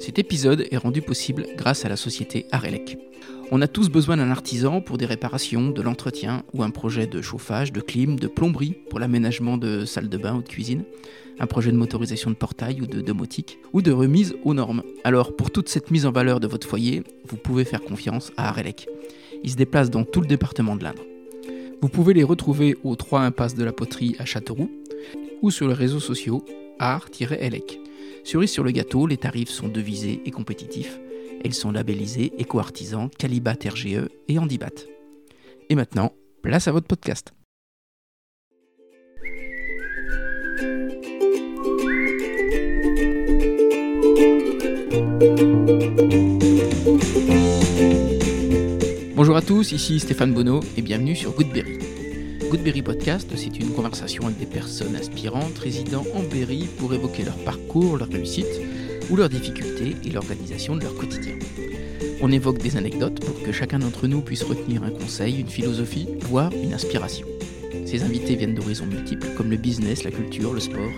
Cet épisode est rendu possible grâce à la société Arelec. On a tous besoin d'un artisan pour des réparations, de l'entretien ou un projet de chauffage, de clim, de plomberie pour l'aménagement de salles de bain ou de cuisine, un projet de motorisation de portail ou de domotique, ou de remise aux normes. Alors pour toute cette mise en valeur de votre foyer, vous pouvez faire confiance à Arelec. Ils se déplacent dans tout le département de l'Indre. Vous pouvez les retrouver au 3 impasse de la poterie à Châteauroux ou sur les réseaux sociaux art-elec. Cerise sur le gâteau, les tarifs sont devisés et compétitifs. Elles sont labellisées Éco-Artisan, Calibat RGE et Handibat. Et maintenant, place à votre podcast. Bonjour à tous, ici Stéphane Bonneau et bienvenue sur Goodberry. Goodberry Podcast, c'est une conversation avec des personnes aspirantes résidant en Berry pour évoquer leur parcours, leur réussite ou leurs difficultés et l'organisation de leur quotidien. On évoque des anecdotes pour que chacun d'entre nous puisse retenir un conseil, une philosophie, voire une inspiration. Ces invités viennent d'horizons multiples comme le business, la culture, le sport,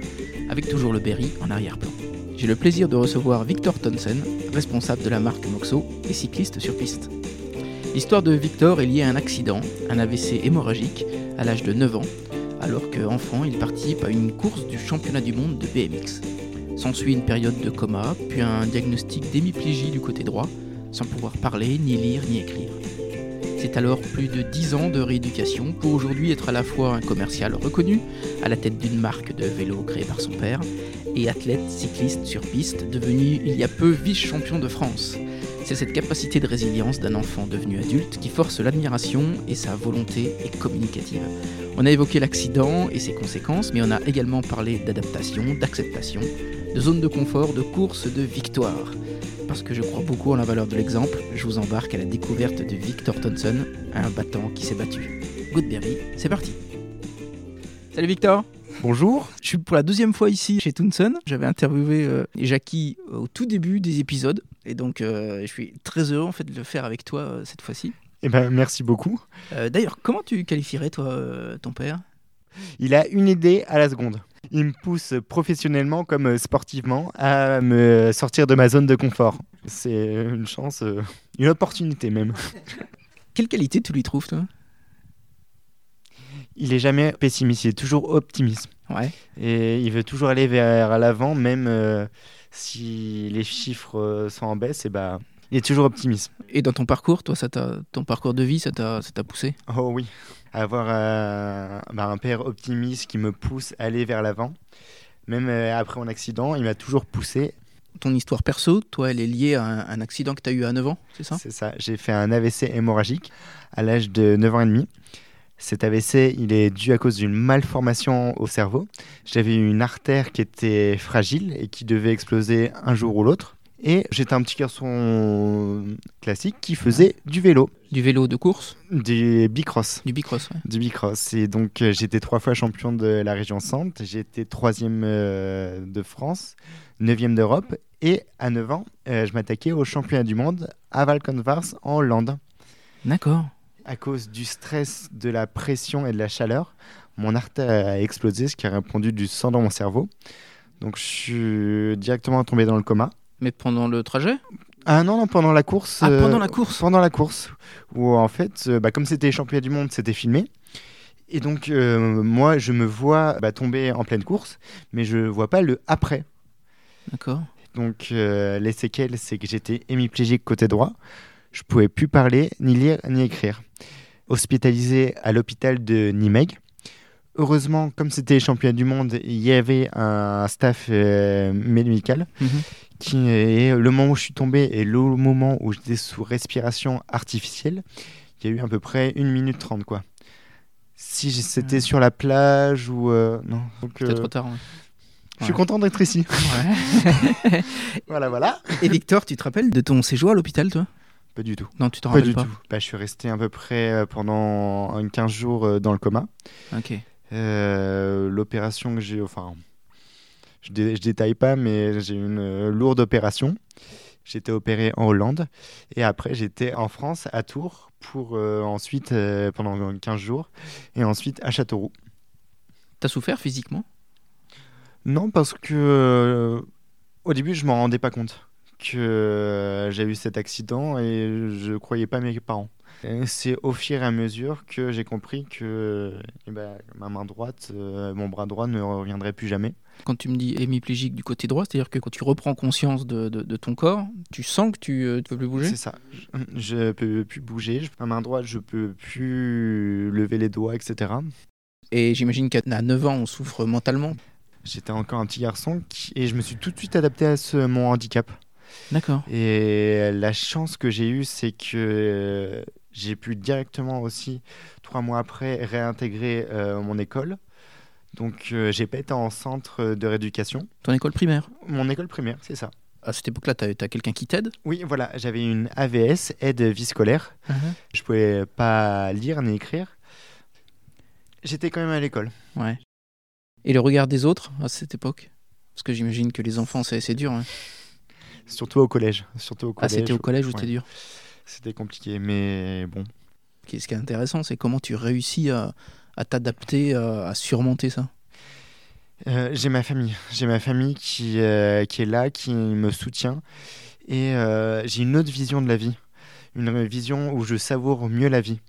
avec toujours le Berry en arrière-plan. J'ai le plaisir de recevoir Victor Tonsen, responsable de la marque Moxo et cycliste sur piste. L'histoire de Victor est liée à un accident, un AVC hémorragique, à l'âge de 9 ans, alors qu'enfant il participe à une course du championnat du monde de BMX. S'ensuit une période de coma, puis un diagnostic d'hémiplégie du côté droit, sans pouvoir parler, ni lire, ni écrire. C'est alors plus de 10 ans de rééducation pour aujourd'hui être à la fois un commercial reconnu, à la tête d'une marque de vélo créée par son père, et athlète cycliste sur piste, devenu il y a peu vice-champion de France. C'est cette capacité de résilience d'un enfant devenu adulte qui force l'admiration et sa volonté est communicative. On a évoqué l'accident et ses conséquences, mais on a également parlé d'adaptation, d'acceptation, de zone de confort, de course, de victoire. Parce que je crois beaucoup en la valeur de l'exemple, je vous embarque à la découverte de Victor Thompson, un battant qui s'est battu. Goodberry, c'est parti. Salut Victor Bonjour. Je suis pour la deuxième fois ici chez Toonson. J'avais interviewé euh, Jackie au tout début des épisodes et donc euh, je suis très heureux en fait de le faire avec toi euh, cette fois-ci. Eh ben, merci beaucoup. D'ailleurs, comment tu qualifierais toi ton père? Il a une idée à la seconde. Il me pousse professionnellement comme sportivement à me sortir de ma zone de confort. C'est une chance, une opportunité même. Quelle qualité tu lui trouves toi? Il est jamais pessimiste, il est toujours optimiste. Ouais. Et il veut toujours aller vers l'avant, même euh, si les chiffres euh, sont en baisse, et bah, il est toujours optimiste. Et dans ton parcours, toi, ça ton parcours de vie, ça t'a, poussé? Oh oui, avoir euh, bah, un père optimiste qui me pousse à aller vers l'avant. Même après mon accident, il m'a toujours poussé. Ton histoire perso, toi, elle est liée à un, un accident que tu as eu à 9 ans, c'est ça? C'est ça. J'ai fait un AVC hémorragique à l'âge de 9 ans et demi. Cet AVC, il est dû à cause d'une malformation au cerveau. J'avais une artère qui était fragile et qui devait exploser un jour ou l'autre. Et j'étais un petit garçon classique qui faisait du vélo, Du vélo de course du bicross. Du bicross, ouais. Du bicross. Et donc, euh, j'étais trois fois champion de la région Centre. Été troisième euh, de France, neuvième d'Europe. Et à 9 ans, euh, je m'attaquais au championnat du monde à Valkenvars en Hollande. D'accord. À cause du stress, de la pression et de la chaleur, mon artère a explosé, ce qui a répandu du sang dans mon cerveau. Donc, je suis directement tombé dans le coma. Mais pendant le trajet? Ah non, non, pendant la course. Ah, euh, pendant la course Pendant la course. Où en fait, euh, bah, comme c'était les championnats du monde, c'était filmé. Et donc, euh, moi, je me vois bah, tomber en pleine course, mais je vois pas le après. D'accord. Donc, euh, les séquelles, c'est que j'étais hémiplégique côté droit. Je pouvais plus parler, ni lire, ni écrire. Hospitalisé à l'hôpital de Nimeg. Heureusement, comme c'était les championnats du monde, il y avait un staff euh, médical Mhm. qui est le moment où je suis tombé et le moment où j'étais sous respiration artificielle, il y a eu à peu près 1 minute 30 quoi. Si c'était Ouais. sur la plage ou euh, non. C'était euh, trop tard. ouais. je suis Ouais. content d'être ici. Voilà, voilà. Et Victor, tu te rappelles de ton séjour à l'hôpital, toi? Pas du tout. Non, tu t'en Pas rappelles du pas. tout. Bah, je suis resté à peu près euh, pendant une 15 jours euh, dans le coma. Ok. Euh, L'opération que j'ai, enfin, je, dé- je détaille pas, mais j'ai eu une lourde opération. J'étais opéré en Hollande et après j'étais en France à Tours pour euh, ensuite euh, pendant 15 jours et ensuite à Châteauroux. T'as souffert physiquement? Non parce que au début je m'en rendais pas compte que euh, j'ai eu cet accident et je croyais pas mes parents. C'est au fur et à mesure que j'ai compris que eh ben, ma main droite, euh, mon bras droit ne reviendrait plus jamais. Quand tu me dis hémiplégique du côté droit, c'est-à-dire que quand tu reprends conscience de, de- de ton corps, tu sens que tu ne peux plus bouger? C'est ça. Je, je peux plus bouger. Ma main droite, je peux plus lever les doigts, etc. Et j'imagine qu'à 9 ans, on souffre mentalement. J'étais encore un petit garçon qui- et je me suis tout de suite adapté à ce, mon handicap. D'accord. Et la chance que j'ai eue, c'est que euh, j'ai pu directement aussi, trois mois après, réintégrer euh, mon école. Donc, euh, j'ai pas été en centre de rééducation. Ton école primaire Mon école primaire, c'est ça. À cette époque-là, tu as, quelqu'un qui t'aide? Oui, voilà, j'avais une AVS, aide vie scolaire. Je pouvais pas lire ni écrire. J'étais quand même à l'école. Ouais. Et le regard des autres à cette époque? Parce que j'imagine que les enfants, c'est c'est dur. hein. Surtout au collège. Surtout au Ah, collège. c'était au collège où c'était ouais. dur. C'était compliqué, mais bon. Ce qui est intéressant, c'est comment tu réussis à, à t'adapter, à, à surmonter ça. Euh, j'ai ma famille. J'ai ma famille qui, euh, qui est là, qui me soutient. Et euh, j'ai une autre vision de la vie. Une vision où je savoure mieux la vie.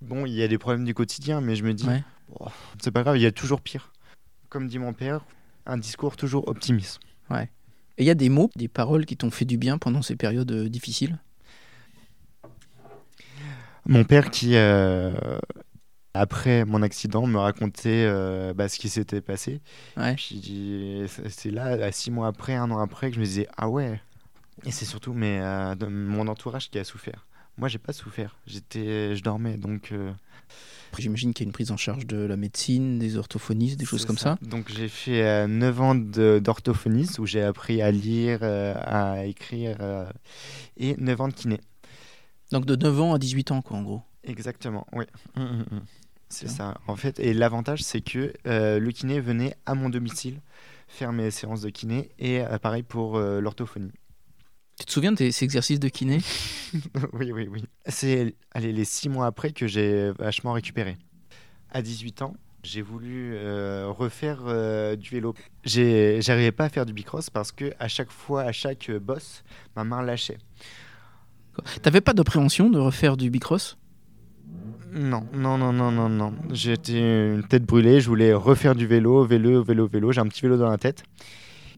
Bon, il y a des problèmes du quotidien, mais je me dis, Ouais. oh, c'est pas grave, il y a toujours pire. Comme dit mon père, un discours toujours optimiste. Et il y a des mots, des paroles qui t'ont fait du bien pendant ces périodes euh, difficiles? Mon père qui, euh, après mon accident, me racontait euh, bah, ce qui s'était passé. Ouais. C'est- là, six mois après, un an après, que je me disais ah ouais. Et c'est surtout euh, de- mon entourage qui a souffert. Moi, j'ai pas souffert. J'étais, je dormais, donc. euh, Après, J'imagine qu'il y a une prise en charge de la médecine, des orthophonistes, des choses comme ça. Donc j'ai fait euh, 9 ans d'orthophonisme où j'ai appris à lire, euh, à écrire euh, et 9 ans de kiné. Donc de 9 ans à 18 ans, quoi, en gros. Exactement, oui. Mm, mm, mm. C'est ça. En fait, et l'avantage, c'est que euh, le kiné venait à mon domicile faire mes séances de kiné et euh, pareil pour euh, l'orthophonie. Tu te souviens de tes- ces exercices de kiné? Oui, oui, oui. C'est allez, les six mois après que j'ai vachement récupéré. À 18 ans, j'ai voulu euh, refaire euh, du vélo. J'arrivais pas à faire du bicross parce que à chaque fois, à chaque euh, bosse, ma main lâchait. T'avais pas d'appréhension de refaire du bicross? Non, non, non, non, non, non. J'étais une tête brûlée. Je voulais refaire du vélo, vélo, vélo, vélo. J'ai un petit vélo dans la tête.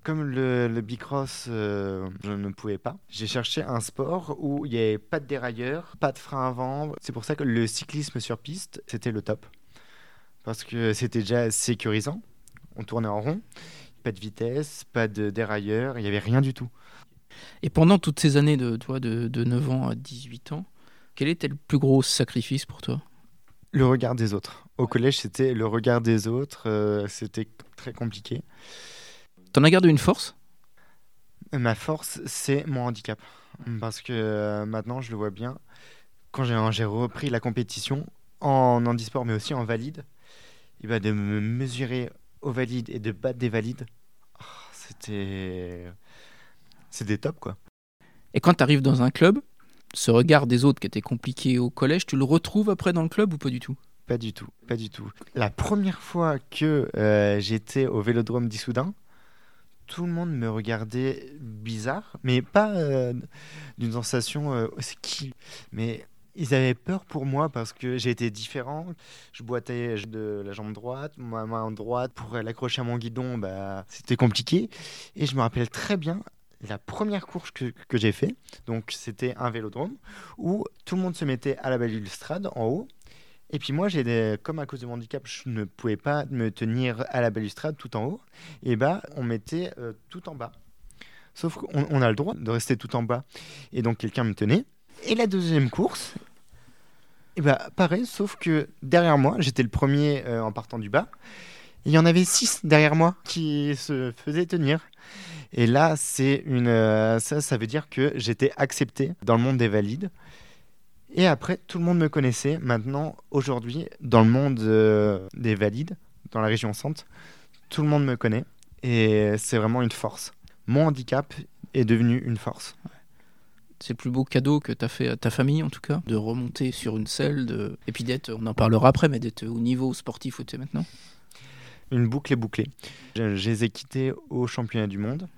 Comme le, le bicross, euh, je ne pouvais pas. J'ai cherché un sport où il n'y avait pas de dérailleur, pas de frein avant. C'est pour ça que le cyclisme sur piste, c'était le top. Parce que c'était déjà sécurisant. On tournait en rond. Pas de vitesse, pas de dérailleur. Il n'y avait rien du tout. Et pendant toutes ces années de, toi, de, de 9 ans à 18 ans, quel était le plus gros sacrifice pour toi? Le regard des autres. Au collège, c'était le regard des autres. euh, c'était très compliqué. T'en as gardé une force? Ma force, c'est mon handicap. Parce que euh, maintenant, je le vois bien. Quand j'ai repris la compétition en handisport, mais aussi en valide, et ben de me mesurer au valide et de battre des valides, oh, c'était. C'était top, quoi. Et quand tu arrives dans un club, ce regard des autres qui était compliqué au collège, tu le retrouves après dans le club ou pas du tout? Pas du tout, pas du tout. La première fois que euh, j'étais au vélodrome d'Issoudun, tout le monde me regardait bizarre, mais pas euh, d'une sensation euh, c'est qui? Mais ils avaient peur pour moi parce que j'étais différent. Je boitais de la jambe droite, ma main droite pour l'accrocher à mon guidon, bah, c'était compliqué. Et je me rappelle très bien la première course que, j'ai fait, donc c'était un vélodrome où tout le monde se mettait à la balustrade en haut et puis moi, comme à cause de mon handicap, je ne pouvais pas me tenir à la balustrade tout en haut. Et bah, on mettait euh, tout en bas. Sauf qu'on on a le droit de rester tout en bas. Et donc quelqu'un me tenait. Et la deuxième course, et bah pareil, sauf que derrière moi, j'étais le premier euh, en partant du bas. Il y en avait six derrière moi qui se faisaient tenir. Et là, c'est une, euh, ça, ça veut dire que j'étais accepté dans le monde des valides. Et après, tout le monde me connaissait. Maintenant, aujourd'hui, dans le monde euh, des valides, dans la région centre, tout le monde me connaît. Et c'est vraiment une force. Mon handicap est devenu une force. C'est le plus beau cadeau que tu as fait à ta famille, en tout cas, de remonter sur une selle, de... et puis d'être, on en parlera après, mais d'être au niveau sportif où tu es maintenant. Une boucle est bouclée. Je, je les ai quittés au championnat du monde.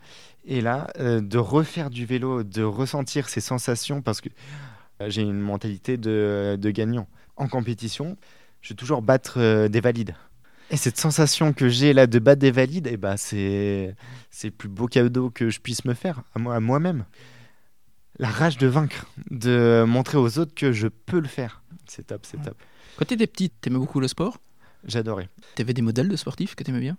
Et là, euh, de refaire du vélo, de ressentir ces sensations, parce que j'ai une mentalité de, de gagnant. En compétition, je vais toujours battre euh, des valides. Et cette sensation que j'ai là de battre des valides, eh ben, c'est c'est le plus beau cadeau que je puisse me faire à moi- à moi-même. La rage de vaincre, de montrer aux autres que je peux le faire. C'est top, c'est top. Quand t'étais petite, t'aimais beaucoup le sport? J'adorais. T'avais des modèles de sportifs que t'aimais bien?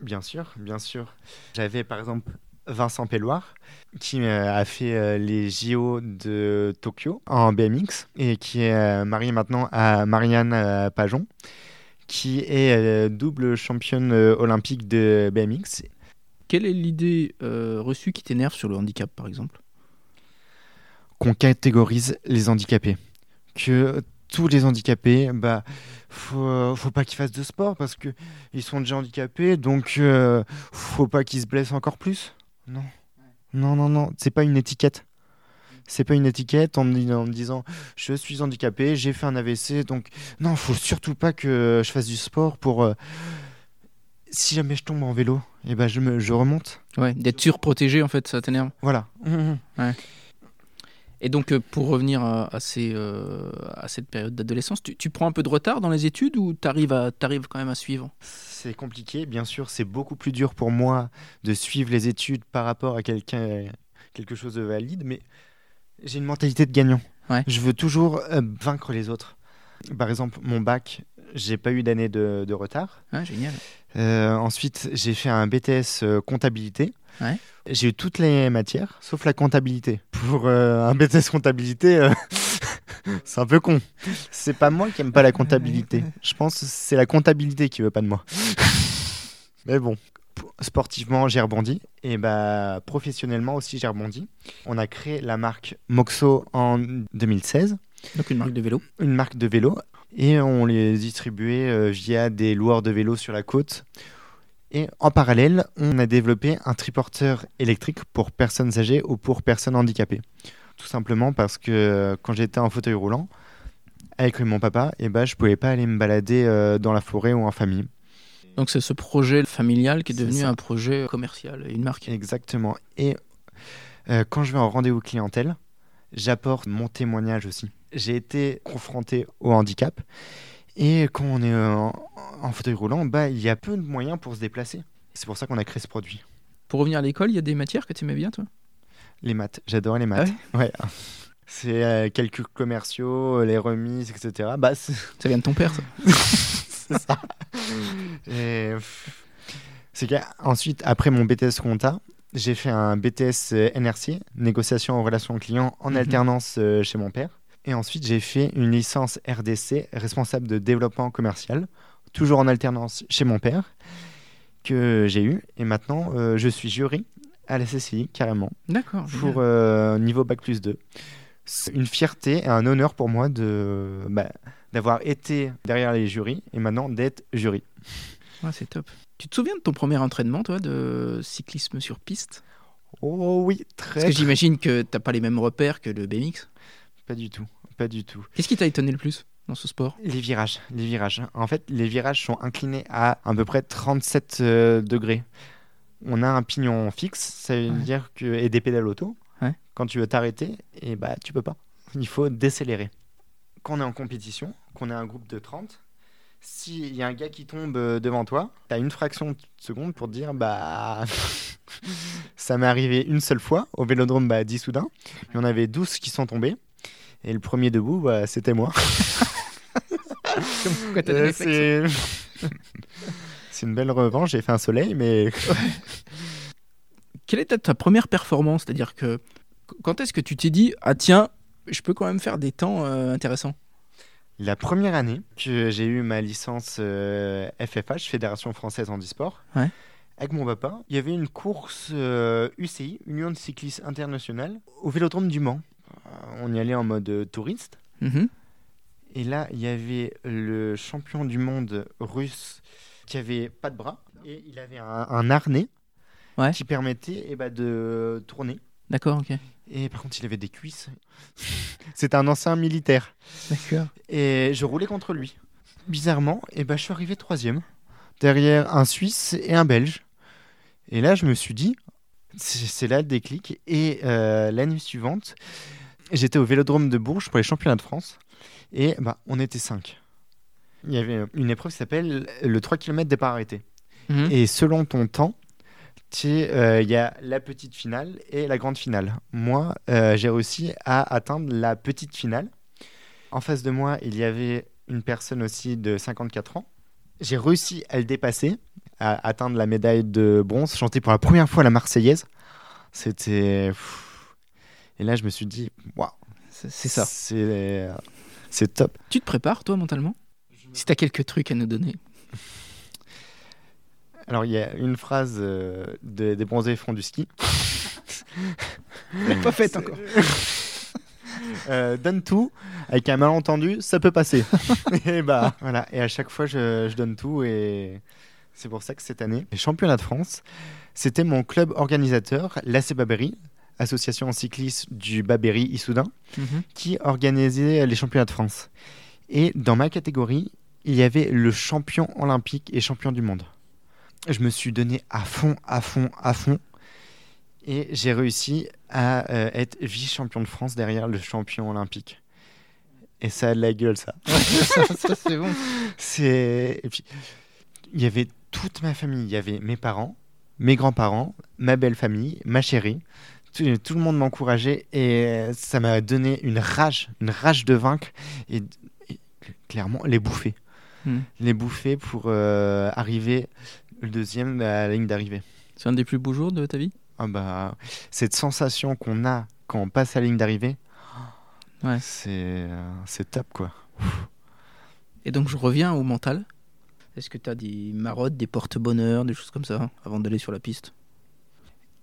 Bien sûr, bien sûr. J'avais par exemple Vincent Pelloir qui euh, a fait euh, les JO de Tokyo en BMX et qui est euh, marié maintenant à Marianne Pajon qui est double championne olympique de BMX. Quelle est l'idée euh, reçue qui t'énerve sur le handicap, par exemple? Qu'on catégorise les handicapés. Que tous les handicapés, bah, faut, faut pas qu'ils fassent de sport parce que ils sont déjà handicapés, donc euh, faut pas qu'ils se blessent encore plus. Non, non, non, non, c'est pas une étiquette. C'est pas une étiquette en me, dis- en me disant je suis handicapé, j'ai fait un AVC, donc non, faut surtout pas que je fasse du sport pour. euh, si jamais je tombe en vélo, et ben je me, je remonte. Ouais, d'être surprotégé, en fait, ça t'énerve. Voilà. Et donc, euh, pour revenir à, à ces, euh, à cette période d'adolescence, tu, tu prends un peu de retard dans les études ou t'arrives à, t'arrives quand même à suivre? C'est compliqué, bien sûr, c'est beaucoup plus dur pour moi de suivre les études par rapport à quelqu'un, quelque chose de valide, mais j'ai une mentalité de gagnant. Ouais. Je veux toujours euh, vaincre les autres. Par exemple, mon bac, j'ai pas eu d'année de, de retard. Ah, Génial. Euh, ensuite, j'ai fait un BTS comptabilité. Ouais. J'ai eu toutes les matières, sauf la comptabilité. Pour euh, un BTS comptabilité, euh, c'est un peu con. C'est pas moi qui aime pas la comptabilité. Je pense que c'est la comptabilité qui veut pas de moi. Mais bon, sportivement, j'ai rebondi. Et bah, professionnellement aussi, j'ai rebondi. On a créé la marque Moxo en 2016 Donc, une marque de vélo. une marque de vélo et on les distribuait euh, via des loueurs de vélos sur la côte. Et en parallèle, on a développé un triporteur électrique pour personnes âgées ou pour personnes handicapées. Tout simplement parce que euh, quand j'étais en fauteuil roulant, avec mon papa, et ben, je pouvais pas aller me balader euh, dans la forêt ou en famille. Donc, c'est ce projet familial qui est devenu ça. un projet commercial une marque. Exactement. Et euh, quand je vais en rendez-vous clientèle, j'apporte mon témoignage aussi. J'ai été confronté au handicap. Et quand on est euh, en, en fauteuil roulant, bah, il y a peu de moyens pour se déplacer. C'est pour ça qu'on a créé ce produit. Pour revenir à l'école, il y a des matières que tu aimais bien, toi? Les maths, j'adore les maths. ouais? C'est euh, calculs commerciaux, les remises, etc. Bah, Ça vient de ton père, ça c'est ça. Et, C'est qu'ensuite, après mon BTS compta, j'ai fait un BTS euh, NRC, négociation en relation client, en Mhm. alternance euh, chez mon père. Et ensuite, j'ai fait une licence RDC, responsable de développement commercial, toujours en alternance chez mon père, que j'ai eu. Et maintenant, euh, je suis jury à la CCI, carrément, D'accord. pour euh, niveau Bac plus 2. C'est une fierté et un honneur pour moi de bah, d'avoir été derrière les jurys et maintenant d'être jury. Ouais, c'est top. Tu te souviens de ton premier entraînement, toi, de cyclisme sur piste? Oh oui, très. Parce que j'imagine que t'as pas les mêmes repères que le BMX. Pas du tout, pas du tout. Qu'est-ce qui t'a étonné le plus dans ce sport? Les virages, les virages. En fait, les virages sont inclinés à à peu près 37 euh, degrés. On a un pignon fixe, ça veut Ouais. dire que et des pédales auto. Ouais. Quand tu veux t'arrêter, et bah tu peux pas. Il faut décélérer. Quand on est en compétition, qu'on est un groupe de 30, s'il y a un gars qui tombe euh, devant toi, tu as une fraction de seconde pour te dire bah ça m'est arrivé une seule fois au vélodrome bah, d'Issoudun. Il y en avait 12 qui sont tombés. Et le premier debout, bah, c'était moi. Euh, réflexes c'est c'est une belle revanche. J'ai fait un soleil, mais Quelle était ta première performance? C'est-à-dire que quand est-ce que tu t'es dit ah tiens je peux quand même faire des temps euh, intéressants? La première année que j'ai eu ma licence euh, FFH, Fédération française handisport, Ouais. avec mon papa, il y avait une course euh, UCI, Union de cyclistes internationale, au Vélodrome du Mans. Euh, On y allait en mode euh, touriste. Mhm. Et là, il y avait le champion du monde russe qui avait pas de bras et il avait un, un harnais Ouais. qui permettait eh ben, de tourner. D'accord, ok. Et par contre, il avait des cuisses. C'était un ancien militaire. D'accord. Et je roulais contre lui. Bizarrement, eh ben, je suis arrivé troisième, derrière un Suisse et un Belge. Et là, je me suis dit, C'est c'est là le déclic. Et euh, la nuit suivante, j'étais au Vélodrome de Bourges pour les championnats de France. Et bah, on était 5. Il y avait une épreuve qui s'appelle le 3 km départ arrêté. Et selon ton temps, euh, il y a la petite finale et la grande finale. Moi, euh, j'ai réussi à atteindre la petite finale. En face de moi, il y avait une personne aussi de 54 ans. J'ai réussi à le dépasser, à atteindre la médaille de bronze, chanter pour la première fois la Marseillaise. C'était. Et là, je me suis dit, waouh, C'est ça. c'est c'est top. Tu te prépares, toi, mentalement? Si tu as quelques trucs à nous donner. Alors, il y a une phrase euh, de- des bronzés font du ski. pas faite encore. Euh, donne tout, avec un malentendu, ça peut passer. et bah voilà, et à chaque fois je, je donne tout et c'est pour ça que cette année, les championnats de France, c'était mon club organisateur, l'AC Babéry, association cycliste du Babéry Issoudun, Mhm. qui organisait les championnats de France. Et dans ma catégorie, il y avait le champion olympique et champion du monde. Je me suis donné à fond, à fond, à fond. Et j'ai réussi à euh, être vice-champion de France derrière le champion olympique. Et ça a de la gueule, ça. ça, ça, c'est bon. C'est. Et puis, il y avait toute ma famille. Il y avait mes parents, mes grands-parents, ma belle famille, ma chérie. Tout, tout le monde m'encourageait et ça m'a donné une rage, une rage de vaincre et, et clairement les bouffer. Hmm. Les bouffer pour euh, arriver le deuxième à la ligne d'arrivée. C'est un des plus beaux jours de ta vie? Ah bah, cette sensation qu'on a quand on passe la ligne d'arrivée, Ouais. c'est euh, c'est top quoi. Et donc, je reviens au mental. Est-ce que tu as des marottes, des porte-bonheur, des choses comme ça, hein, avant d'aller sur la piste?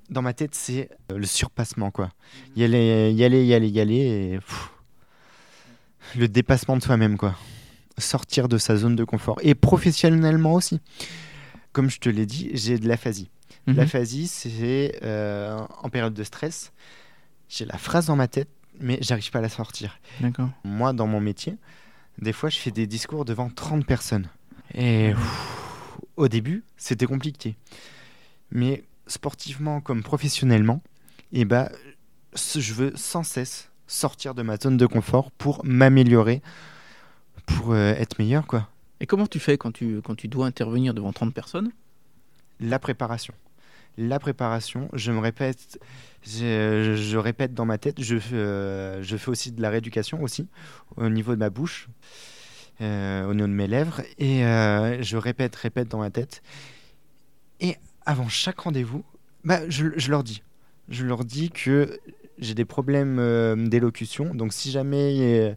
Dans ma tête, c'est euh, le surpassement, quoi. Y aller, y aller, y aller, y aller, et pff, le dépassement de soi-même, quoi. Sortir de sa zone de confort. Et professionnellement aussi. Comme je te l'ai dit, j'ai de l'aphasie. Mhm. L'aphasie, c'est euh, en période de stress, j'ai la phrase dans ma tête, mais j'arrive pas à la sortir. D'accord. Moi, dans mon métier, des fois, je fais des discours devant 30 personnes. Et pff, au début, c'était compliqué. Mais sportivement comme professionnellement, eh ben, ce- je veux sans cesse sortir de ma zone de confort pour m'améliorer, pour euh, être meilleur, quoi. Et comment tu fais quand tu, quand tu dois intervenir devant 30 personnes? La préparation. La préparation, je me répète, je, je répète dans ma tête, je, euh, je fais aussi de la rééducation aussi, au niveau de ma bouche, euh, au niveau de mes lèvres, et je répète, répète dans ma tête. Et avant chaque rendez-vous, bah, je, je leur dis. Je leur dis que j'ai des problèmes euh, d'élocution, donc si jamais euh,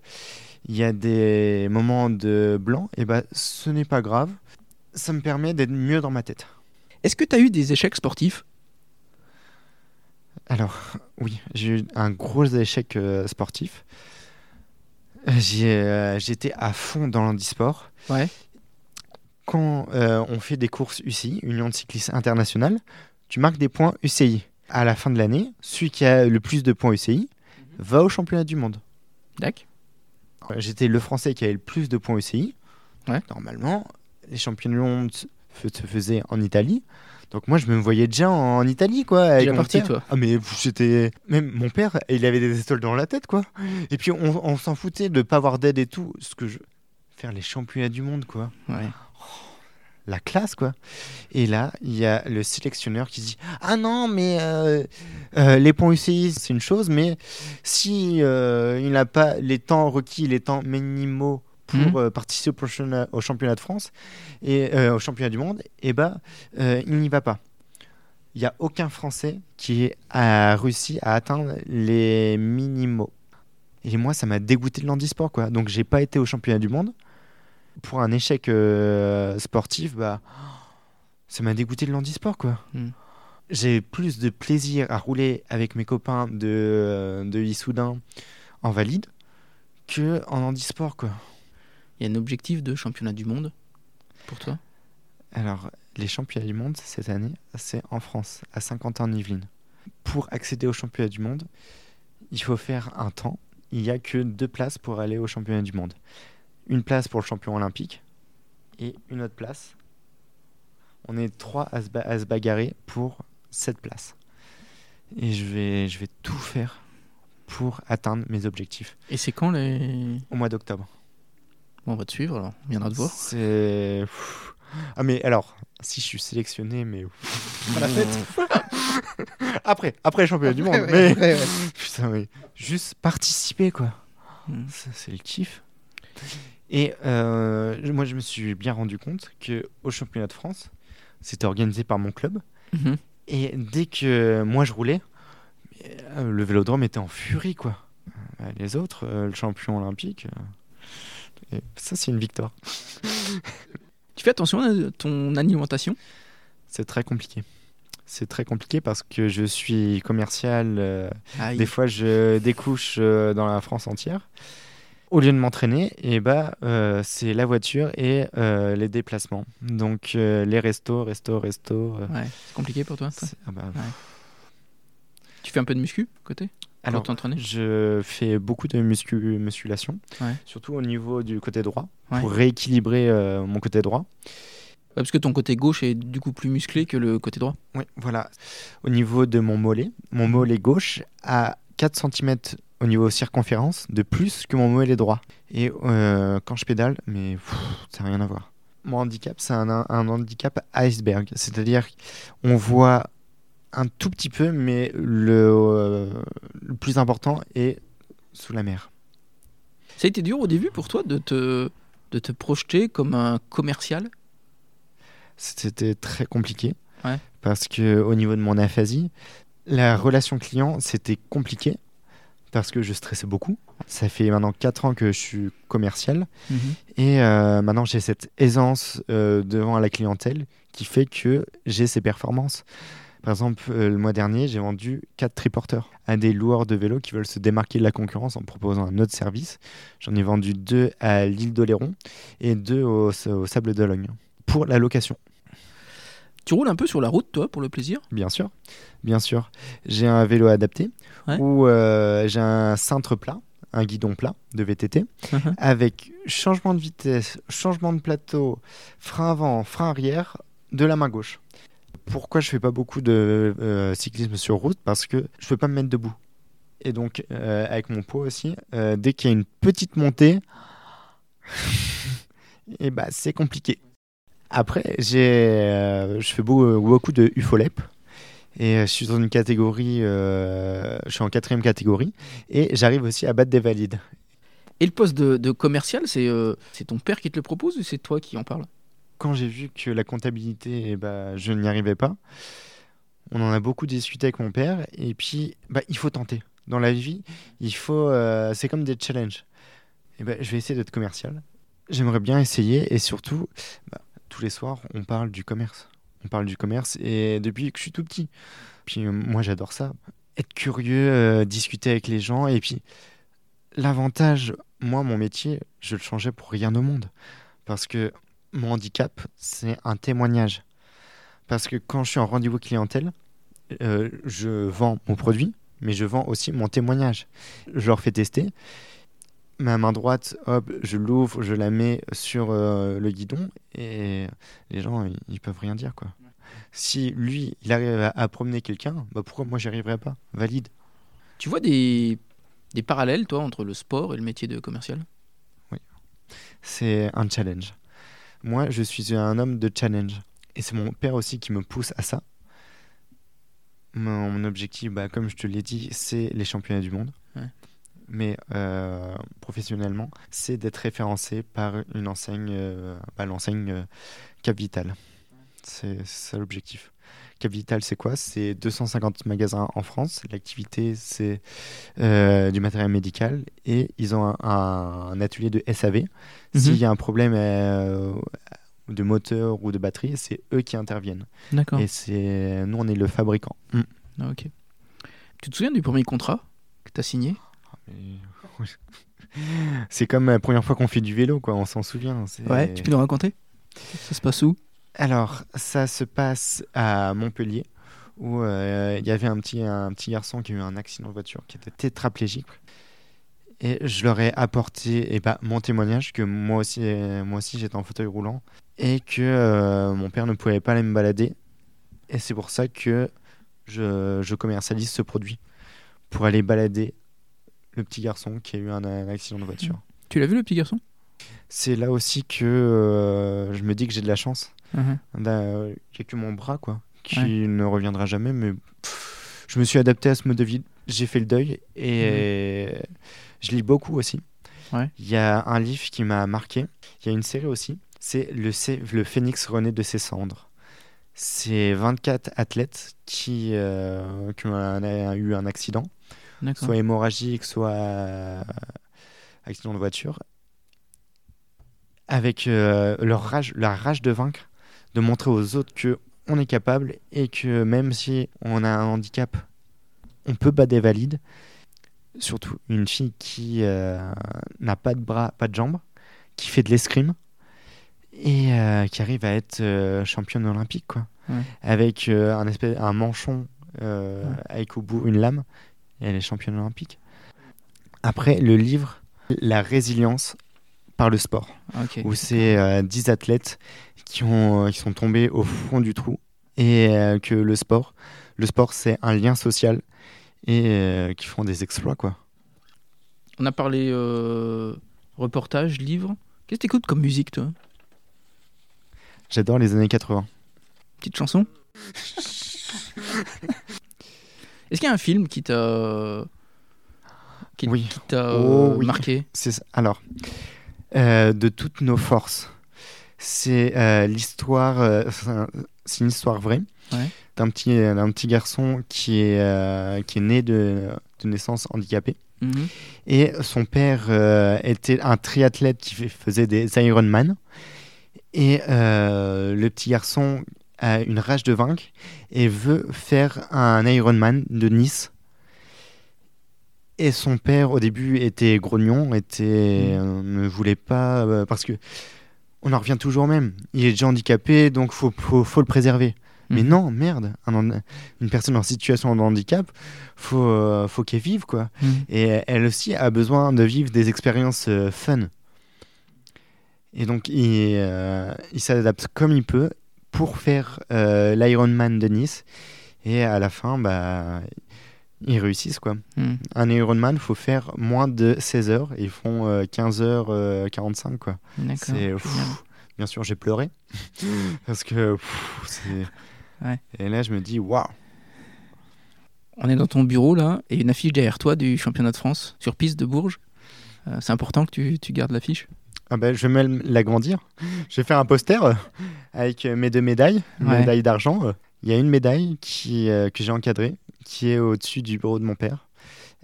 il y a des moments de blanc, et ben ce n'est pas grave. Ça me permet d'être mieux dans ma tête. Est-ce que tu as eu des échecs sportifs? Alors, oui, j'ai eu un gros échec euh, sportif. J'ai, euh, J'étais à fond dans l'handisport. Ouais. Quand euh, on fait des courses UCI, Union de cyclisme internationale, tu marques des points UCI. À la fin de l'année, celui qui a le plus de points UCI va au championnat du monde. D'accord. Euh, J'étais le Français qui avait le plus de points UCI. Ouais. Normalement, les championnats du monde se faisaient en Italie. Donc moi, je me voyais déjà en Italie, quoi. avec mon parti, père. toi. Ah mais j'étais... Même mon père, il avait des étoiles dans la tête, quoi. Et puis on, on s'en foutait de pas avoir d'aide et tout. Ce que je... Faire les championnats du monde, quoi. Ouais. La classe, quoi. Et là, il y a le sélectionneur qui dit Ah non, mais euh, euh, les points UCI, c'est une chose, mais si euh, il n'a pas les temps requis, les temps minimaux pour Mhm. participer au championnat, au championnat de France et au championnat du monde, et bah, euh, il n'y va pas. Il n'y a aucun Français qui a réussi à atteindre les minimaux. Et moi, ça m'a dégoûté de l'handisport, quoi. Donc, j'ai pas été au championnat du monde. Pour un échec euh, sportif, bah, ça m'a dégoûté de l'handisport, quoi. Mm. J'ai plus de plaisir à rouler avec mes copains de, euh, de Issoudun en valide que en handisport, quoi. Il y a un objectif de championnat du monde pour toi? Alors, les championnats du monde cette année, c'est en France, à 50 ans en Yvelines. Pour accéder au championnat du monde, il faut faire un temps. Il n'y a que deux places pour aller au championnat du monde. Une place pour le champion olympique et une autre place. On est trois à se, ba- à se bagarrer pour cette place. Et je vais, je vais tout faire pour atteindre mes objectifs. Et c'est quand les. Au mois d'octobre. Bon, on va te suivre alors, on viendra te voir. C'est. Ah, mais alors, si je suis sélectionné, mais. À la fête Après, après le championnat du monde. Ouais, mais... ouais, ouais. Putain, mais juste participer, quoi. Hmm. C'est le kiff. Et euh, moi, je me suis bien rendu compte que au championnat de France, c'était organisé par mon club. Mhm. Et dès que moi je roulais, euh, le vélodrome était en furie, quoi. Euh, Les autres, le champion olympique, et ça, c'est une victoire. Tu fais attention à ton alimentation? C'est très compliqué. C'est très compliqué parce que je suis commercial. euh. Des fois, je découche euh, dans la France entière. Au lieu de m'entraîner, et bah, euh, c'est la voiture et euh, les déplacements. Donc, euh, les restos, restos, restos. Ouais, c'est compliqué pour toi c'est- ah bah, Ouais. Tu fais un peu de muscu côté Alors, je fais beaucoup de muscu- musculation, Ouais. surtout au niveau du côté droit, pour rééquilibrer mon côté droit. Parce que ton côté gauche est du coup plus musclé que le côté droit. Oui, voilà. Au niveau de mon mollet, mon mollet gauche a 4 cm au niveau circonférence de plus que mon mollet droit. Et euh, quand je pédale, mais pff, ça n'a rien à voir. Mon handicap, c'est un, un handicap iceberg. C'est-à-dire qu'on voit un tout petit peu, mais le, euh, le plus important est sous la mer. Ça a été dur au début pour toi de te, de te projeter comme un commercial? C'était très compliqué. Ouais. Parce que au niveau de mon aphasie, la relation client, c'était compliqué. Parce que je stressais beaucoup. Ça fait maintenant 4 ans que je suis commercial. Et euh, maintenant, j'ai cette aisance euh, devant la clientèle qui fait que j'ai ces performances. Par exemple, euh, le mois dernier, j'ai vendu 4 triporteurs à des loueurs de vélos qui veulent se démarquer de la concurrence en proposant un autre service. J'en ai vendu 2 à l'île d'Oléron et 2 au, au Sable d'Ologne pour la location. Tu roules un peu sur la route, toi, pour le plaisir? Bien sûr, bien sûr. J'ai un vélo adapté Ouais. où euh, j'ai un cintre plat, un guidon plat de VTT Mhm. avec changement de vitesse, changement de plateau, frein avant, frein arrière de la main gauche. Pourquoi je fais pas beaucoup de euh, cyclisme sur route? Parce que je peux pas me mettre debout. Et donc euh, avec mon poids aussi, dès qu'il y a une petite montée, et bah c'est compliqué. Après, j'ai, euh, je fais beau- beaucoup de UFOLEP. Et euh, je suis dans une catégorie, euh, je suis en quatrième catégorie, et j'arrive aussi à battre des valides. Et le poste de, de commercial, c'est euh, c'est ton père qui te le propose ou c'est toi qui en parle quand j'ai vu que la comptabilité, eh ben, je n'y arrivais pas, on en a beaucoup discuté avec mon père. Et puis, bah, il faut tenter. Dans la vie, il faut. euh, c'est comme des challenges. Et ben, je vais essayer d'être commercial. J'aimerais bien essayer. Et surtout, bah, tous les soirs, on parle du commerce. On parle du commerce. Et depuis que je suis tout petit. Puis euh, moi, j'adore ça. Être curieux, euh, discuter avec les gens. Et puis, l'avantage, moi, mon métier, je le changeais pour rien au monde. Parce que mon handicap, c'est un témoignage. Parce que quand je suis en rendez-vous clientèle, euh, je vends mon produit, mais je vends aussi mon témoignage. Je leur fais tester. Ma main droite, hop, je l'ouvre, je la mets sur euh, le guidon et les gens, ils, ils peuvent rien dire quoi. Si lui, il arrive à, à promener quelqu'un, bah pourquoi moi j'y arriverais pas? Valide. Tu vois des, des parallèles, toi, entre le sport et le métier de commercial? C'est un challenge. Moi, je suis un homme de challenge. Et c'est mon père aussi qui me pousse à ça. Mon, mon objectif, bah, comme je te l'ai dit, c'est les championnats du monde. Ouais. Mais euh, professionnellement, c'est d'être référencé par une enseigne, euh, bah, l'enseigne euh, Capital. C'est ça l'objectif. Capital, c'est quoi? C'est 250 magasins en France. L'activité, c'est euh, du matériel médical. Et ils ont un, un- un atelier de SAV. S'il y a un problème euh, de moteur ou de batterie, c'est eux qui interviennent. D'accord. Et c'est nous, on est le fabricant. Mm. Ah, ok. Tu te souviens du premier contrat que tu as signé? C'est comme la première fois qu'on fait du vélo, quoi. On s'en souvient. Ouais, tu peux nous raconter? Ça se passe où? Alors, ça se passe à Montpellier, où euh, il y avait un petit, un petit garçon qui a eu un accident de voiture, qui était tétraplégique. Et je leur ai apporté eh ben, mon témoignage que moi aussi, moi aussi j'étais en fauteuil roulant et que euh, mon père ne pouvait pas aller me balader. Et c'est pour ça que je, je commercialise ce produit pour aller balader le petit garçon qui a eu un, un accident de voiture. Tu l'as vu le petit garçon? C'est là aussi que euh, je me dis que j'ai de la chance. Il n'y a que mon bras, quoi, qui Ouais. ne reviendra jamais. Mais pff, je me suis adapté à ce mode de vie. J'ai fait le deuil et je lis beaucoup aussi. Ouais. Il y a un livre qui m'a marqué. Il y a une série aussi. C'est le, Phénix renaît de ses cendres. C'est 24 athlètes qui, euh, qui ont un- eu un accident. Soit hémorragique, soit euh, accident de voiture, avec euh, leur rage, la rage de vaincre, de montrer aux autres que on est capable et que même si on a un handicap, on peut battre des valides. Surtout une fille qui euh, n'a pas de bras, pas de jambes, qui fait de l'escrime et euh, qui arrive à être championne olympique, quoi. Ouais. Avec un espèce, un manchon Ouais. avec au bout une lame, et elle est championne olympique. Après, le livre La résilience par le sport, Ok. où c'est euh, 10 athlètes qui, ont, euh, qui sont tombés au fond du trou et euh, que le sport, le sport c'est un lien social et euh, qui font des exploits quoi. On a parlé euh, reportage, livre. Qu'est-ce que t'écoutes comme musique, toi? J'adore les années 80. Petite chanson? Est-ce qu'il y a un film qui t'a qui, Oui. qui t'a Oh, euh, oui. marqué? C'est alors euh, de toutes nos forces. C'est euh, l'histoire, euh, c'est un- c'est une histoire vraie Ouais. d'un petit, d'un petit garçon qui est, qui est né de, de naissance handicapé. Mhm. Et son père était un triathlète qui faisait des Ironman. Et le petit garçon a une rage de vaincre et veut faire un Ironman de Nice. Et son père, au début, était grognon, était, Mm. euh, ne voulait pas. euh, parce que on en revient toujours au même. Il est déjà handicapé, donc faut, faut, faut le préserver. Mais Mhm. non, merde, un une personne en situation de handicap, faut, euh, faut qu'elle vive, quoi. Mhm. Et elle aussi a besoin de vivre des expériences euh, fun. Et donc, il, euh, il s'adapte comme il peut pour faire euh, l'Ironman de Nice. Et à la fin, bah, ils réussissent, quoi. Mhm. Un Ironman, il faut faire moins de 16 heures. Ils font euh, 15h45, quoi. D'accord. C'est... Bien sûr, j'ai pleuré. Parce que pff. Ouais. Et là, je me dis, waouh On est dans ton bureau là, et une affiche derrière toi du championnat de France sur piste de Bourges. Euh, c'est important que tu, tu gardes l'affiche. Ah ben, je vais même l'agrandir. Je vais faire un poster euh, avec euh, mes deux médailles, Ouais. médaille d'argent. Il y a une médaille qui, euh, que j'ai encadrée, qui est au-dessus du bureau de mon père,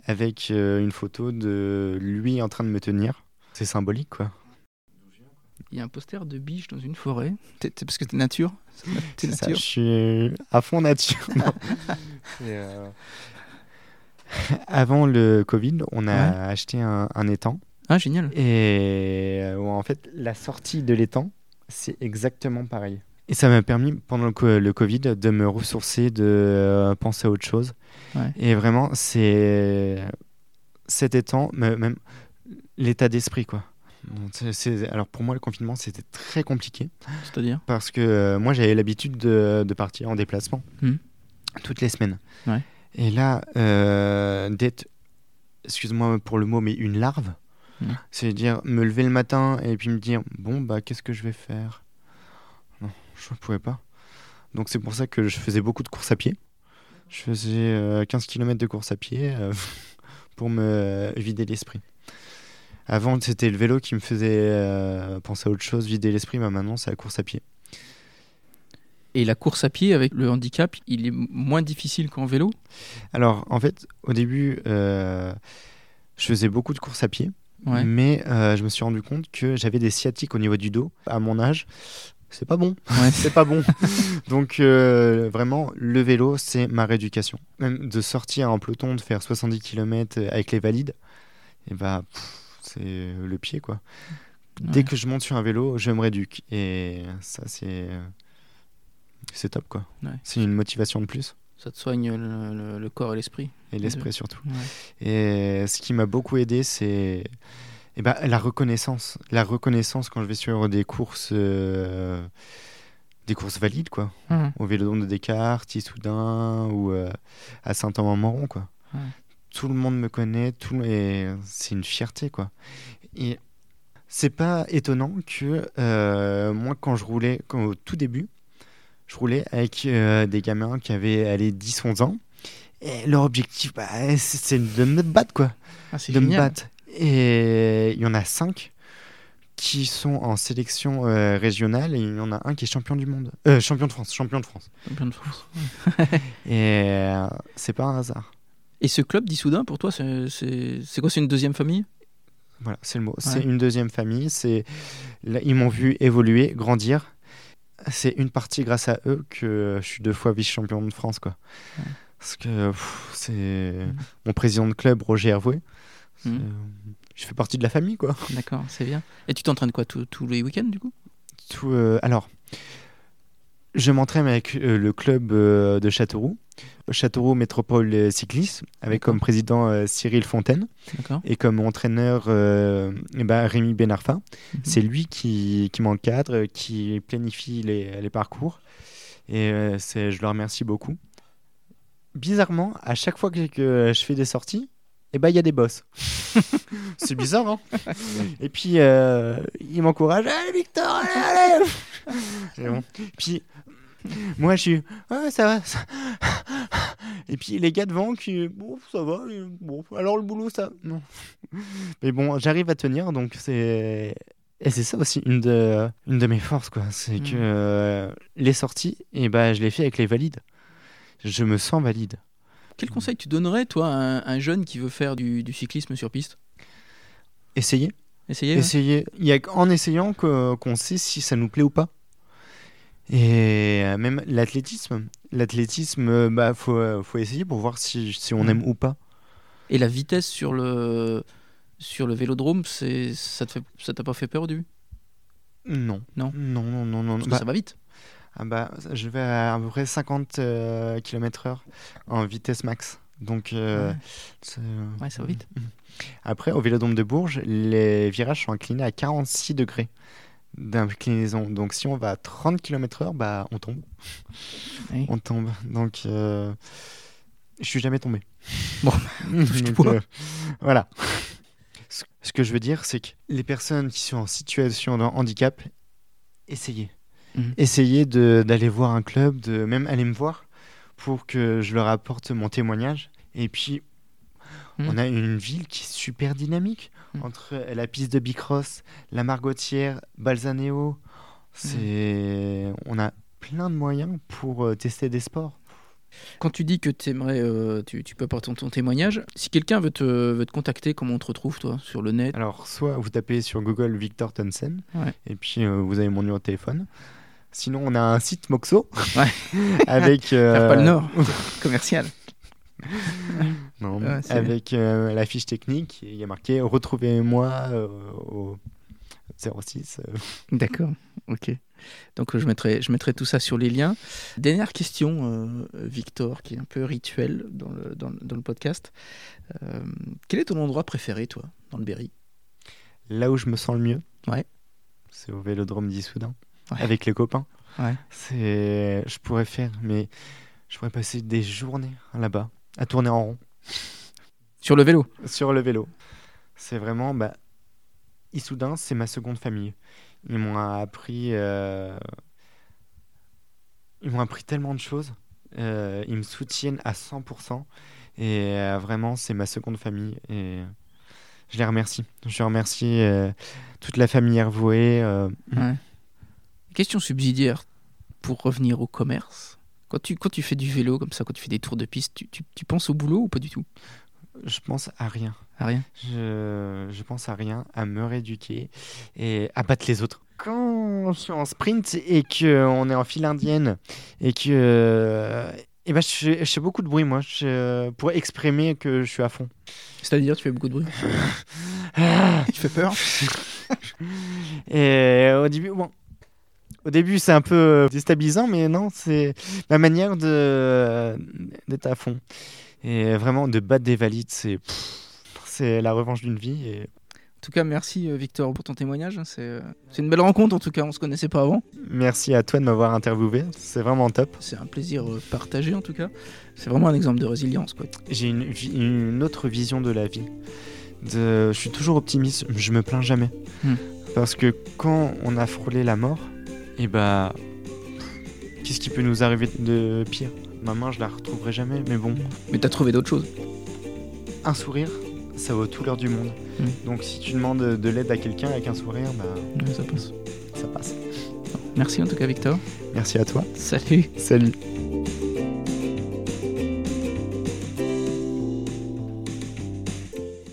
avec euh, une photo de lui en train de me tenir. C'est symbolique, quoi. Il y a un poster de biche dans une forêt. T'es- parce que t'es nature. T'es C'est ça, nature. je suis à fond nature. Et, euh, Avant le Covid, on a Ouais. acheté un, un étang. Ah, génial. Et euh, en fait, la sortie de l'étang, c'est exactement pareil. Et ça m'a permis, pendant le, co- le Covid, de me ressourcer, de euh, penser à autre chose. Ouais. Et vraiment, c'est cet étang, me- même l'état d'esprit, quoi. Alors pour moi, le confinement, c'était très compliqué C'est-à-dire? Parce que euh, moi, j'avais l'habitude de, de partir en déplacement Mhm. toutes les semaines. Ouais. Et là, d'être, excuse-moi pour le mot, mais une larve, Mhm. c'est-à-dire me lever le matin et puis me dire, bon, bah, qu'est-ce que je vais faire? Non, je ne pouvais pas. Donc c'est pour ça que je faisais beaucoup de courses à pied. Je faisais euh, 15 km de course à pied euh, pour me euh, vider l'esprit. Avant, c'était le vélo qui me faisait euh, penser à autre chose, vider l'esprit, mais maintenant, c'est la course à pied. Et la course à pied avec le handicap, il est moins difficile qu'en vélo? Alors, en fait, au début, euh, je faisais beaucoup de courses à pied, Ouais. mais euh, je me suis rendu compte que j'avais des sciatiques au niveau du dos. À mon âge, c'est pas bon. Ouais. c'est pas bon. Donc, euh, vraiment, le vélo, c'est ma rééducation. Même de sortir en peloton, de faire 70 km avec les valides, et bah, pff, c'est le pied, quoi. Dès que je monte sur un vélo, je me rééduque. Et ça, c'est. C'est top, quoi. C'est une motivation de plus. Ça te soigne le, le- le corps et l'esprit. Et l'esprit surtout. Ouais. Et ce qui m'a beaucoup aidé, c'est eh ben, la reconnaissance. La reconnaissance quand je vais sur des courses euh, des courses valides, quoi. Mhm. Au Vélodrome de Descartes, Issoudun ou euh, à Saint-Amand-Moron, quoi. Tout le monde me connaît, tout et c'est une fierté, quoi. Et c'est pas étonnant que euh, moi, quand je roulais, quand, au tout début, je roulais avec euh, des gamins qui avaient allez, 10-11 ans. Et leur objectif, bah, c'est de me battre, quoi. Ah, de me battre. Et il y en a 5 qui sont en sélection euh, régionale et il y en a un qui est champion du monde. Euh, champion de France, champion de France. Champion de France. Et c'est pas un hasard. Et ce club d'Issoudun, pour toi, c'est quoi? C'est une deuxième famille? Voilà, c'est le mot. C'est une deuxième famille. Là, ils m'ont vu évoluer, grandir. C'est une partie grâce à eux que je suis deux fois vice-champion de France, quoi. Ouais. Parce que c'est Mhm. mon président de club, Roger Hervoué. c'est- Mhm. Je fais partie de la famille, quoi. D'accord, c'est bien. Et tu t'entraînes quoi tous- tous les week-ends du coup? Tout, euh, alors, je m'entraîne avec euh, le club euh, de Châteauroux, Châteauroux Métropole euh, Cyclisme, avec comme président Cyril Fontaine et comme entraîneur euh, eh ben, Rémi Benarfa. Mhm. C'est lui qui, qui m'encadre, qui planifie les, les parcours. Et euh, je le remercie beaucoup. Bizarrement, à chaque fois que, que je fais des sorties, eh ben, il y a des boss. c'est bizarre, hein Et puis, euh, il m'encourage. Allez, Victor, allez, allez Et bon. Puis, moi, je suis. Ouais, ça va. ça- Et puis, les gars devant qui. Bon, ça va. et Bon, alors le boulot, ça. Non. Mais bon, j'arrive à tenir, donc c'est. Et c'est ça aussi une de, une de mes forces, quoi. C'est Mm. que euh, les sorties, et ben, je les fais avec les valides. Je me sens valide. Quel conseil tu donnerais, toi, à un, un jeune qui veut faire du, du cyclisme sur piste? Essayez. Essayez ouais Essayez. Il y a qu'en essayant qu'on sait si ça nous plaît ou pas. Et euh, même l'athlétisme. L'athlétisme, euh, bah, faut, euh, faut essayer pour voir si, si on Mm. aime ou pas. Et la vitesse sur le, sur le vélodrome, c'est- ça t'a pas fait peur Non. Non? Non, non, non, non. Parce que Bah, ça va vite. Ah bah, je vais à à peu près 50 km/h en vitesse max. Donc, euh, Ouais. c'est- Ouais, ça va vite. Après, au Vélodrome de Bourges, les virages sont inclinés à 46 degrés d'inclinaison. Donc, si on va à 30 km/h, bah, on tombe. Oui. On tombe. Donc, euh, je suis jamais tombé. Bon, Donc, euh, voilà. Ce ce que je veux dire, c'est que les personnes qui sont en situation de handicap, essayez. Mhm. Essayez de- d'aller voir un club, de même aller me voir pour que je leur apporte mon témoignage. Et puis, Mhm. on a une ville qui est super dynamique. Mhm. Entre la piste de Bicross, la Margotière, Balzaneo, c'est... on a plein de moyens pour euh, tester des sports. Quand tu dis que t'aimerais, euh, tu, tu peux apporter ton, ton témoignage, si quelqu'un veut te, veut te contacter, comment on te retrouve, toi, sur le net? Alors, soit vous tapez sur Google Victor Ouais. et puis euh, vous avez mon numéro de téléphone. Sinon, on a un site Moxo Ouais. avec euh, Faire pas le Nord, commercial. non, Ouais, c'est avec euh, la fiche technique. Il y a marqué retrouvez-moi euh, au 06. euh. D'accord, ok. Donc je mettrai, je mettrai tout ça sur les liens. Dernière question, euh, Victor, qui est un peu rituel dans le, dans, le- dans le podcast. Euh, quel est ton endroit préféré, toi, dans le Berry? Là où je me sens le mieux, Ouais. c'est au Vélodrome d'Issoudun, Ouais. avec les copains. Ouais. C'est, je pourrais faire, mais je pourrais passer des journées là-bas à tourner en rond. Sur le vélo sur le vélo. C'est vraiment, bah, Issoudun, c'est ma seconde famille. Ils m'ont appris, euh, ils m'ont appris tellement de choses. Euh, ils me soutiennent à 100%. Et euh, vraiment, c'est ma seconde famille. Et je les remercie. Je remercie euh, toute la famille Hervoué. euh, Ouais. Question subsidiaire pour revenir au commerce. Quand tu, quand tu fais du vélo comme ça, quand tu fais des tours de piste, tu, tu- tu penses au boulot ou pas du tout? Je pense à rien. À rien? Je, je pense à rien, à me rééduquer et à battre les autres. Quand je suis en sprint et qu'on est en file indienne et que. Et ben, je, fais- je fais beaucoup de bruit, moi, je- pour exprimer que je suis à fond. C'est-à-dire, tu fais beaucoup de bruit? Tu fais peur? Et au début, bon. Au début, c'est un peu déstabilisant, mais non, c'est ma manière de d'être à fond. Et vraiment, de battre des valides, c'est c'est la revanche d'une vie. Et En tout cas, merci euh, Victor pour ton témoignage. C'est euh, c'est une belle rencontre en tout cas, on se connaissait pas avant. Merci à toi de m'avoir interviewé, c'est vraiment top. C'est un plaisir euh, partagé en tout cas. C'est vraiment un exemple de résilience. Quoi. J'ai une, une autre vision de la vie. De, je suis toujours optimiste, je me plains jamais. Hmm. Parce que quand on a frôlé la mort, et bah. Qu'est-ce qui peut nous arriver de pire? Ma main, je la retrouverai jamais, mais bon. Mais t'as trouvé d'autres choses. Un sourire, ça vaut tout l'heure du monde. Hmm. Donc si tu demandes de l'aide à quelqu'un avec un sourire, bah Ouais, ça passe. ça passe. Merci en tout cas Victor. Merci à toi. Salut. Salut.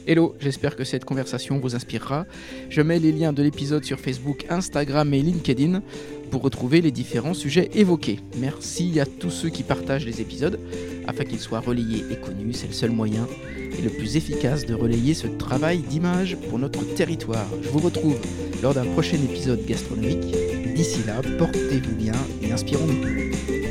Hello, j'espère que cette conversation vous inspirera. Je mets les liens de l'épisode sur Facebook, Instagram et LinkedIn pour retrouver les différents sujets évoqués. Merci à tous ceux qui partagent les épisodes afin qu'ils soient relayés et connus. C'est le seul moyen et le plus efficace de relayer ce travail d'image pour notre territoire. Je vous retrouve lors d'un prochain épisode gastronomique. D'ici là, portez-vous bien et inspirons-nous.